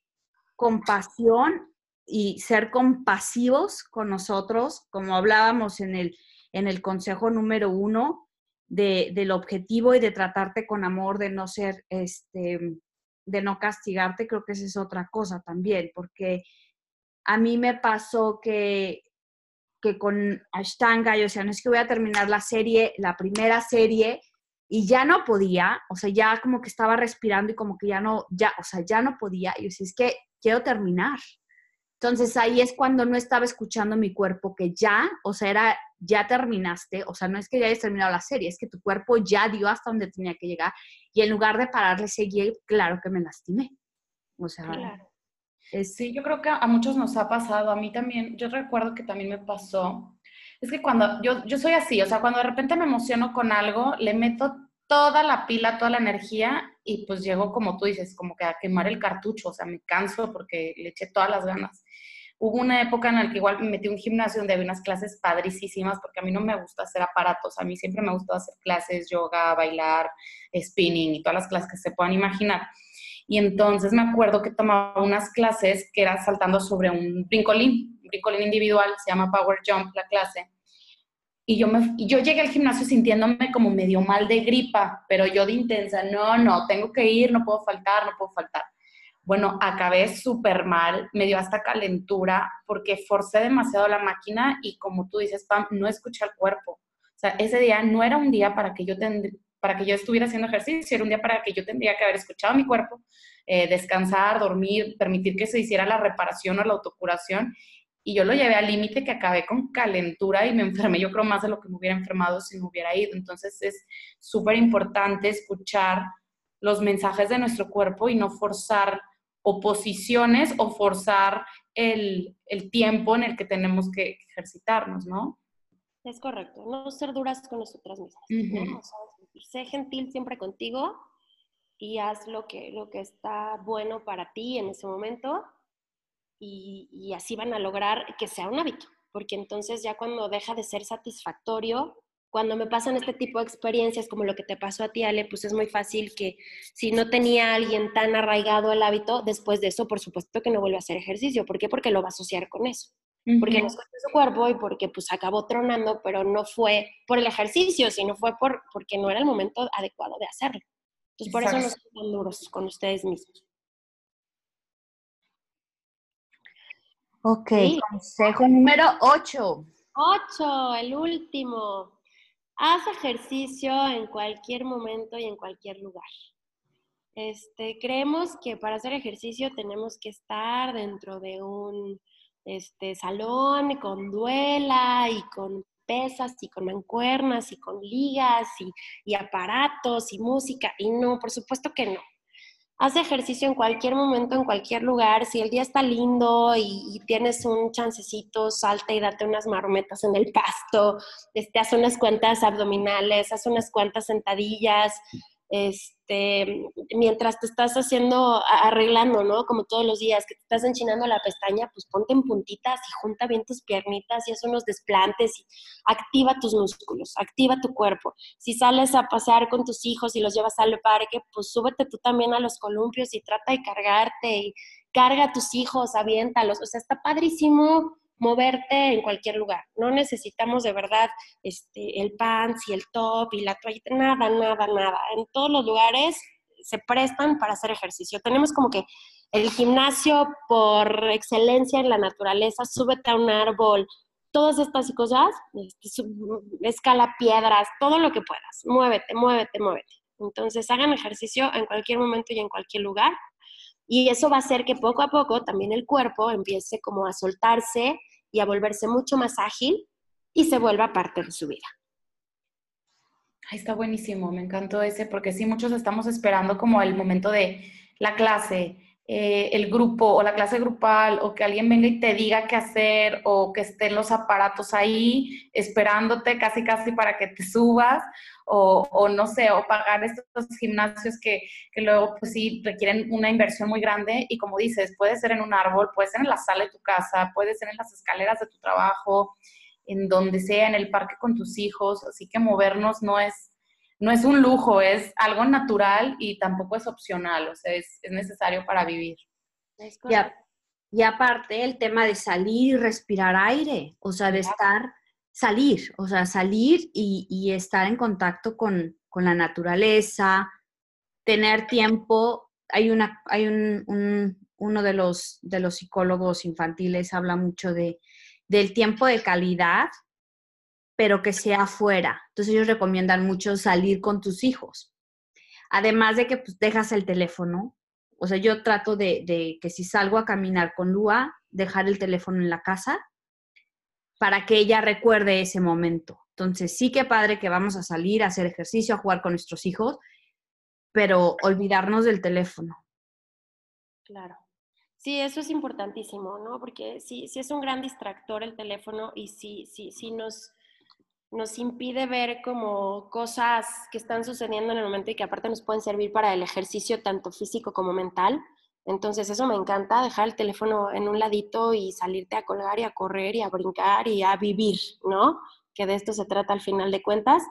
compasión y ser compasivos con nosotros, como hablábamos en el, en el consejo número uno, del objetivo y de tratarte con amor, de no ser, este, de no castigarte, creo que esa es otra cosa también, porque a mí me pasó que, que con Ashtanga, yo decía, no es que voy a terminar la serie, la primera serie, y ya no podía, o sea, ya como que estaba respirando y como que ya no, ya, o sea, ya no podía, y yo decía, es que quiero terminar. Entonces ahí es cuando no estaba escuchando mi cuerpo, que ya, o sea, era, ya terminaste, o sea, no es que ya hayas terminado la serie, es que tu cuerpo ya dio hasta donde tenía que llegar, y en lugar de pararle, seguir, claro que me lastimé. O sea, claro. Sí, yo creo que a muchos nos ha pasado, a mí también, yo recuerdo que también me pasó, es que cuando yo, yo soy así, o sea, cuando de repente me emociono con algo, le meto toda la pila, toda la energía y pues llego, como tú dices, como que a quemar el cartucho, o sea, me canso porque le eché todas las ganas. Hubo una época en la que igual me metí a un gimnasio donde había unas clases padricísimas, porque a mí no me gusta hacer aparatos, a mí siempre me gusta hacer clases, yoga, bailar, spinning y todas las clases que se puedan imaginar. Y entonces me acuerdo que tomaba unas clases que era saltando sobre un brincolín, un brincolín individual, se llama Power Jump la clase. Y yo, me, yo llegué al gimnasio sintiéndome como medio mal de gripa, pero yo de intensa, no, no, tengo que ir, no puedo faltar, no puedo faltar. Bueno, acabé súper mal, me dio hasta calentura porque forcé demasiado la máquina y como tú dices, Pam, no escuché al cuerpo. O sea, ese día no era un día para que yo para que yo estuviera haciendo ejercicio, era un día para que yo tendría que haber escuchado mi cuerpo, eh, descansar, dormir, permitir que se hiciera la reparación o la autocuración. Y yo lo llevé al límite que acabé con calentura y me enfermé, yo creo más de lo que me hubiera enfermado si me hubiera ido. Entonces es súper importante escuchar los mensajes de nuestro cuerpo y no forzar oposiciones o forzar el, el tiempo en el que tenemos que ejercitarnos, ¿no? Es correcto, no ser duras con nosotras mismas. sé gentil siempre contigo y haz lo que, lo que está bueno para ti en ese momento y, y así van a lograr que sea un hábito, porque entonces ya cuando deja de ser satisfactorio, cuando me pasan este tipo de experiencias como lo que te pasó a ti, Ale, pues es muy fácil que si no tenía alguien tan arraigado el hábito, después de eso, por supuesto que no vuelve a hacer ejercicio. ¿Por qué? Porque lo va a asociar con eso porque nos cuesta su cuerpo y porque pues acabó tronando, pero no fue por el ejercicio, sino fue por, porque no era el momento adecuado de hacerlo. Entonces por eso nos son duros con ustedes mismos. Ok, consejo número 8. 8, el último. Haz ejercicio en cualquier momento y en cualquier lugar. Este, creemos que para hacer ejercicio tenemos que estar dentro de un este salón con duela y con pesas y con mancuernas y con ligas y, y aparatos y música. Y no, por supuesto que no. Haz ejercicio en cualquier momento, en cualquier lugar. Si el día está lindo y, tienes un chancecito, salta y date unas marometas en el pasto, este, haz unas cuantas abdominales, haz unas cuantas sentadillas, este, mientras te estás haciendo, arreglando, ¿no? Como todos los días, que te estás enchinando la pestaña, pues ponte en puntitas y junta bien tus piernitas y haz unos desplantes y activa tus músculos, activa tu cuerpo. Si sales a pasear con tus hijos y los llevas al parque, pues súbete tú también a los columpios y trata de cargarte y carga a tus hijos, aviéntalos. O sea, está padrísimo moverte en cualquier lugar. No necesitamos de verdad este, el pants y el top y la toallita, nada, nada, nada. En todos los lugares se prestan para hacer ejercicio. Tenemos como que el gimnasio por excelencia en la naturaleza, súbete a un árbol, todas estas cosas, este, escala piedras, todo lo que puedas, muévete, muévete, muévete. Entonces hagan ejercicio en cualquier momento y en cualquier lugar. Y eso va a hacer que poco a poco también el cuerpo empiece como a soltarse y a volverse mucho más ágil y se vuelva parte de su vida. Ahí está buenísimo, me encantó ese, porque sí, muchos estamos esperando como el momento de la clase, eh, el grupo o la clase grupal, o que alguien venga y te diga qué hacer, o que estén los aparatos ahí esperándote casi casi para que te subas, o, no sé, o pagar estos gimnasios que, que, luego pues sí requieren una inversión muy grande. Y como dices, puede ser en un árbol, puede ser en la sala de tu casa, puede ser en las escaleras de tu trabajo, en donde sea, en el parque con tus hijos, así que movernos no es, no es un lujo, es algo natural y tampoco es opcional, o sea, es, necesario para vivir. Y, aparte el tema de salir y respirar aire, o sea, de estar salir, o sea, salir y, estar en contacto con, la naturaleza, tener tiempo. Hay, una, hay un, uno de los, de los psicólogos infantiles habla mucho de, del tiempo de calidad, pero que sea afuera. Entonces ellos recomiendan mucho salir con tus hijos. Además de que pues, dejas el teléfono. O sea, yo trato de, de que si salgo a caminar con Lua, dejar el teléfono en la casa para que ella recuerde ese momento. Entonces, sí que padre que vamos a salir a hacer ejercicio, a jugar con nuestros hijos, pero olvidarnos del teléfono. Claro. Sí, eso es importantísimo, ¿no? Porque sí, sí es un gran distractor el teléfono y sí, sí, sí nos, nos impide ver como cosas que están sucediendo en el momento y que aparte nos pueden servir para el ejercicio tanto físico como mental. Entonces eso me encanta, dejar el teléfono en un ladito y salirte a colgar y a correr y a brincar y a vivir, ¿no? Que de esto se trata al final de cuentas.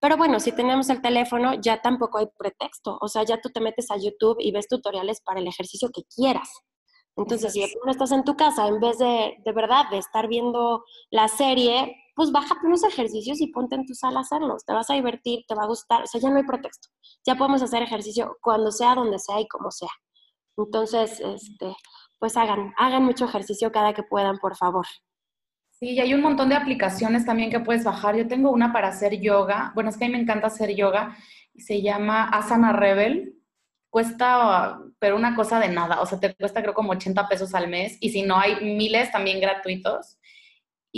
Pero bueno, si tenemos el teléfono ya tampoco hay pretexto, o sea, ya tú te metes a YouTube y ves tutoriales para el ejercicio que quieras. Entonces, si no estás en tu casa, en vez de, de verdad, de estar viendo la serie, pues bájate unos ejercicios y ponte en tu sala a hacerlos. Te vas a divertir, te va a gustar. O sea, ya no hay pretexto. Ya podemos hacer ejercicio cuando sea, donde sea y como sea. Entonces, este, pues hagan, hagan mucho ejercicio cada que puedan, por favor. Sí, y hay un montón de aplicaciones también que puedes bajar. Yo tengo una para hacer yoga. Bueno, es que a mí me encanta hacer yoga. Se llama Asana Rebel. Cuesta, pero una cosa de nada. O sea, te cuesta creo como 80 pesos al mes. Y si no, hay miles también gratuitos.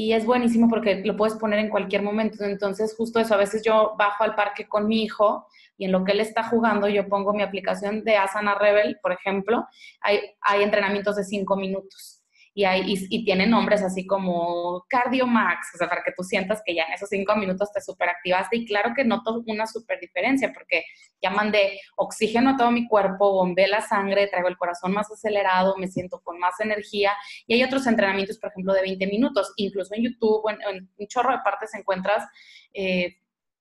Y es buenísimo porque lo puedes poner en cualquier momento. Entonces, justo eso, a veces yo bajo al parque con mi hijo y en lo que él está jugando yo pongo mi aplicación de Asana Rebel, por ejemplo, hay, hay entrenamientos de cinco minutos. Y, hay, y, tiene nombres así como Cardio Max, o sea, para que tú sientas que ya en esos cinco minutos te superactivaste. Y claro que noto una super diferencia, porque ya mandé oxígeno a todo mi cuerpo, bombé la sangre, traigo el corazón más acelerado, me siento con más energía. Y hay otros entrenamientos, por ejemplo, de 20 minutos. Incluso en YouTube, en, en un chorro de partes encuentras eh,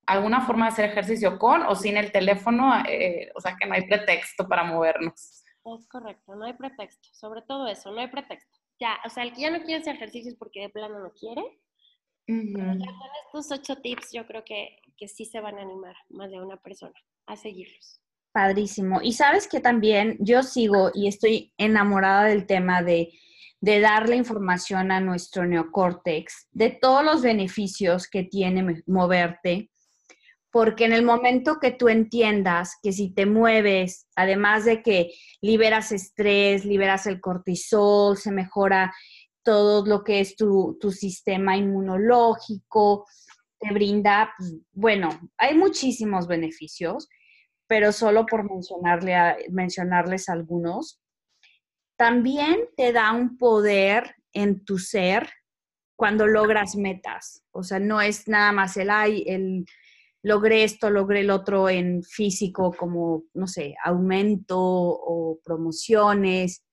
alguna forma de hacer ejercicio con o sin el teléfono, eh, o sea que no hay pretexto para movernos. Es correcto, no hay pretexto, sobre todo eso, no hay pretexto. Ya, o sea, el que ya no quiere hacer ejercicios porque de plano no quiere, con estos ocho tips yo creo que, que sí se van a animar más de una persona a seguirlos. Padrísimo. Y sabes que también yo sigo y estoy enamorada del tema de, de darle información a nuestro neocórtex, de todos los beneficios que tiene moverte, porque en el momento que tú entiendas que si te mueves, además de que liberas estrés, liberas el cortisol, se mejora todo lo que es tu, sistema inmunológico, te brinda, pues, bueno, hay muchísimos beneficios, pero solo por mencionarle mencionarles algunos. También te da un poder en tu ser cuando logras metas. O sea, no es nada más el, ay, el logré esto, logré el otro en físico, como, no sé, aumento o promociones,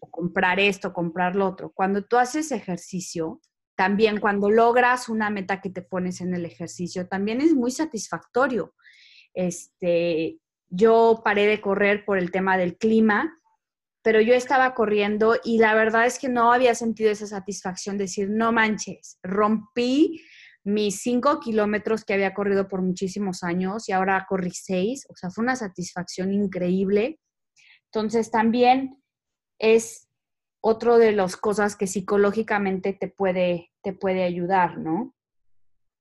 o comprar esto, comprar lo otro. Cuando tú haces ejercicio, también cuando logras una meta que te pones en el ejercicio, también es muy satisfactorio. Este, yo paré de correr por el tema del clima, pero yo estaba corriendo y la verdad es que no había sentido esa satisfacción de decir, no manches, rompí mis cinco kilómetros que había corrido por muchísimos años y ahora corrí seis, o sea, fue una satisfacción increíble. Entonces también es otro de las cosas que psicológicamente te puede, te puede ayudar, ¿no?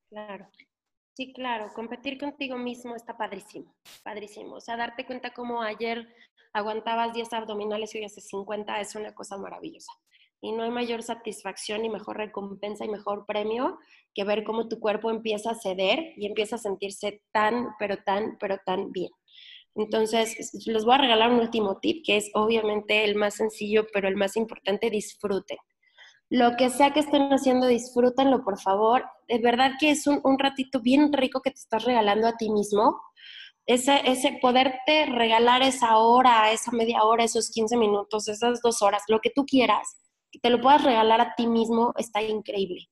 Claro. Sí, claro, competir contigo mismo está padrísimo, padrísimo. O sea, darte cuenta cómo ayer aguantabas 10 abdominales y hoy haces 50 es una cosa maravillosa. Y no hay mayor satisfacción y mejor recompensa y mejor premio que ver cómo tu cuerpo empieza a ceder y empieza a sentirse tan, pero tan, pero tan bien. Entonces, les voy a regalar un último tip, que es obviamente el más sencillo, pero el más importante, disfruten. Lo que sea que estén haciendo, disfrútenlo, por favor. Es verdad que es un, ratito bien rico que te estás regalando a ti mismo. Ese, ese poderte regalar esa hora, esa media hora, esos 15 minutos, esas dos horas, lo que tú quieras, que te lo puedas regalar a ti mismo, está increíble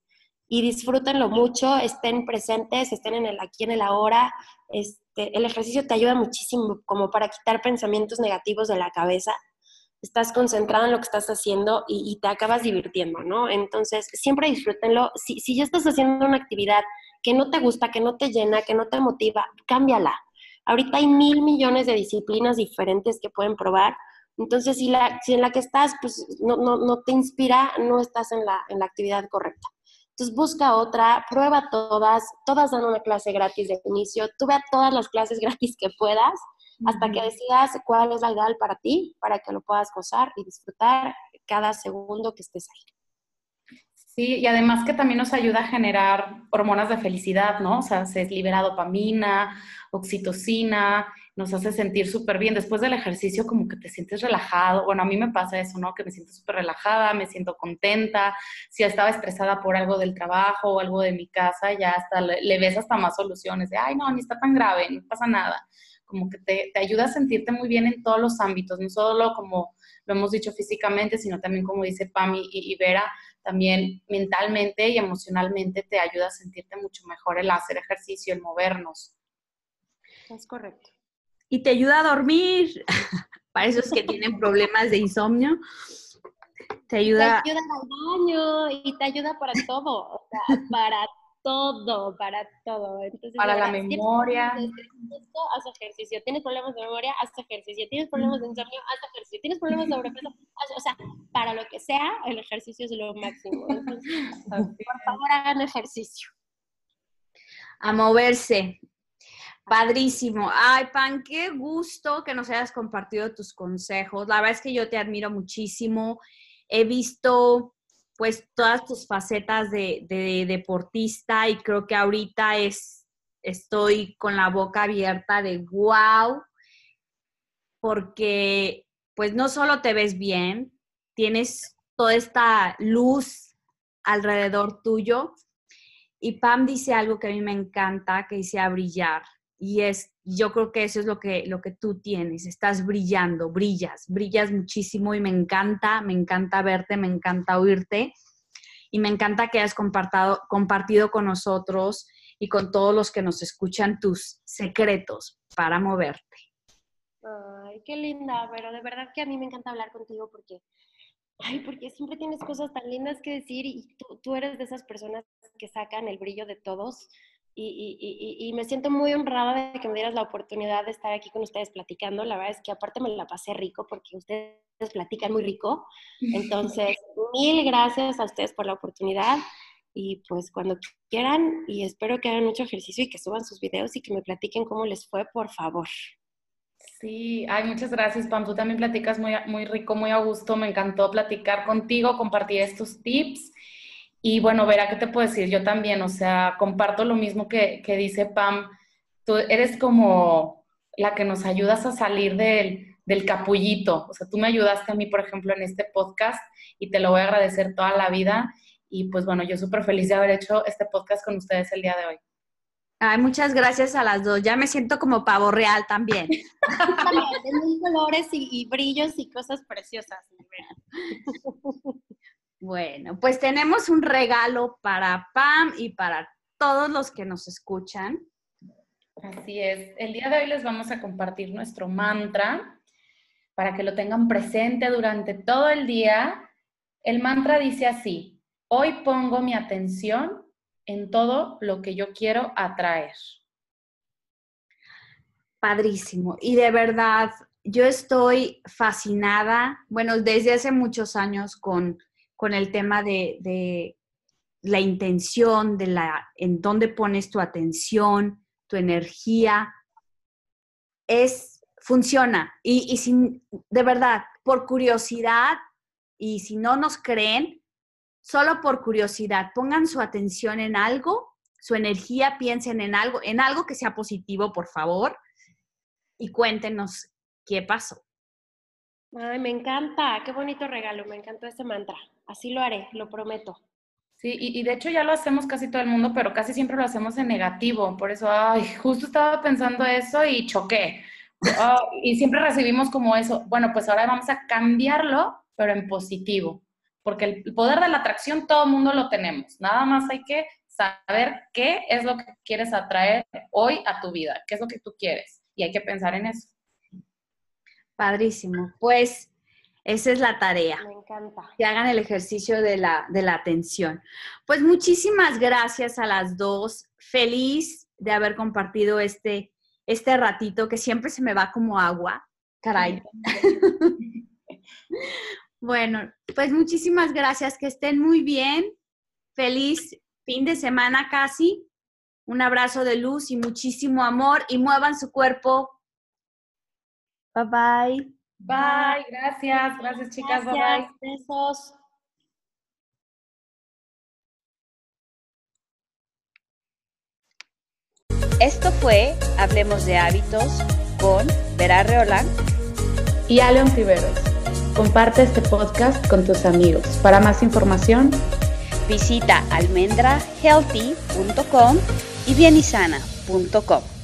y disfrútenlo mucho, estén presentes, estén en el aquí, en el ahora. Este, el ejercicio te ayuda muchísimo como para quitar pensamientos negativos de la cabeza. Estás concentrado en lo que estás haciendo y, te acabas divirtiendo, ¿no? Entonces, siempre disfrútenlo. Si, si ya estás haciendo una actividad que no te gusta, que no te llena, que no te motiva, cámbiala. Ahorita hay mil millones de disciplinas diferentes que pueden probar. Entonces, si, la, si en la que estás pues, no, no, no te inspira, no estás en la, en la actividad correcta. Entonces busca otra, prueba todas, todas dan una clase gratis de inicio, tú ve todas las clases gratis que puedas hasta que decidas cuál es la ideal para ti, para que lo puedas gozar y disfrutar cada segundo que estés ahí. Sí, y además que también nos ayuda a generar hormonas de felicidad, ¿no? O sea, se libera dopamina, oxitocina, nos hace sentir súper bien. Después del ejercicio como que te sientes relajado. Bueno, a mí me pasa eso, ¿no? Que me siento súper relajada, me siento contenta. Si estaba estresada por algo del trabajo o algo de mi casa, ya hasta le, ves hasta más soluciones. De, ay, no, ni está tan grave, no pasa nada. Como que te, ayuda a sentirte muy bien en todos los ámbitos, no solo como lo hemos dicho físicamente, sino también como dice Pam y, y Vera, también mentalmente y emocionalmente te ayuda a sentirte mucho mejor el hacer ejercicio, el movernos. Es correcto y te ayuda a dormir. Para esos que tienen problemas de insomnio, te ayuda. Te ayuda al baño y te ayuda para todo, o sea, para todo, para todo. Entonces, para la memoria. haz ejercicio. Tienes problemas de memoria, haz ejercicio. Tienes problemas de insomnio, haz ejercicio. Tienes problemas de sobrepeso, haz, o sea, para lo que sea, el ejercicio es lo máximo. por favor, hagan ejercicio. A moverse. Padrísimo. Ay, Pan, qué gusto que nos hayas compartido tus consejos. La verdad es que yo te admiro muchísimo. He visto pues todas tus facetas de, deportista y creo que ahorita es, estoy con la boca abierta de wow, porque pues no solo te ves bien, tienes toda esta luz alrededor tuyo. Y Pam dice algo que a mí me encanta, que dice a brillar. Y es, yo creo que eso es lo que, lo que tú tienes, estás brillando, brillas, brillas muchísimo y me encanta, me encanta verte, me encanta oírte y me encanta que hayas compartido, compartido con nosotros y con todos los que nos escuchan tus secretos para moverte. Ay, qué linda, pero de verdad que a mí me encanta hablar contigo porque, ay, porque siempre tienes cosas tan lindas que decir y tú, tú eres de esas personas que sacan el brillo de todos y, me siento muy honrada de que me dieras la oportunidad de estar aquí con ustedes platicando. La verdad es que aparte me la pasé rico porque ustedes platican muy rico. Entonces, mil gracias a ustedes por la oportunidad y pues cuando quieran y espero que hagan mucho ejercicio y que suban sus videos y que me platiquen cómo les fue, por favor. Sí, ay, muchas gracias, Pam. Tú también platicas muy, muy rico, muy a gusto. Me encantó platicar contigo, compartir estos tips. Y bueno, verá, ¿qué te puedo decir? Yo también, o sea, comparto lo mismo que, que dice Pam. Tú eres como la que nos ayudas a salir del, del capullito. O sea, tú me ayudaste a mí, por ejemplo, en este podcast y te lo voy a agradecer toda la vida. Y pues bueno, yo súper feliz de haber hecho este podcast con ustedes el día de hoy. Ay, muchas gracias a las dos. Ya me siento como pavo real también. de mil colores y, y, brillos y cosas preciosas. Bueno, pues tenemos un regalo para Pam y para todos los que nos escuchan. Así es. El día de hoy les vamos a compartir nuestro mantra para que lo tengan presente durante todo el día. El mantra dice así, hoy pongo mi atención en todo lo que yo quiero atraer. Padrísimo. Y de verdad, yo estoy fascinada, bueno, desde hace muchos años con, con el tema de, la intención, de la, en dónde pones tu atención, tu energía. Es, funciona. Y, y sin, de verdad, por curiosidad, y si no nos creen, solo por curiosidad, pongan su atención en algo, su energía, piensen en algo, en algo que sea positivo, por favor, y cuéntenos qué pasó. Ay, me encanta, qué bonito regalo, me encantó ese mantra. Así lo haré, lo prometo. Sí, y, de hecho ya lo hacemos casi todo el mundo, pero casi siempre lo hacemos en negativo. Por eso, ay, justo estaba pensando eso y choqué. Oh, y siempre recibimos como eso. Bueno, pues ahora vamos a cambiarlo, pero en positivo porque el poder de la atracción todo el mundo lo tenemos. Nada más hay que saber qué es lo que quieres atraer hoy a tu vida, qué es lo que tú quieres. Y hay que pensar en eso. Padrísimo. Pues esa es la tarea. Me encanta. Que hagan el ejercicio de la, de la atención. Pues muchísimas gracias a las dos. Feliz de haber compartido este, este ratito que siempre se me va como agua. Caray. Bueno, pues muchísimas gracias, que estén muy bien. Feliz fin de semana casi. Un abrazo de luz y muchísimo amor y muevan su cuerpo. Bye bye. Bye, gracias, gracias chicas, gracias, bye bye. Besos. Esto fue Hablemos de Hábitos con Vera Reolán y Aleon Tiveros. Comparte este podcast con tus amigos. Para más información, visita almendrahealthy.com y bienisana.com.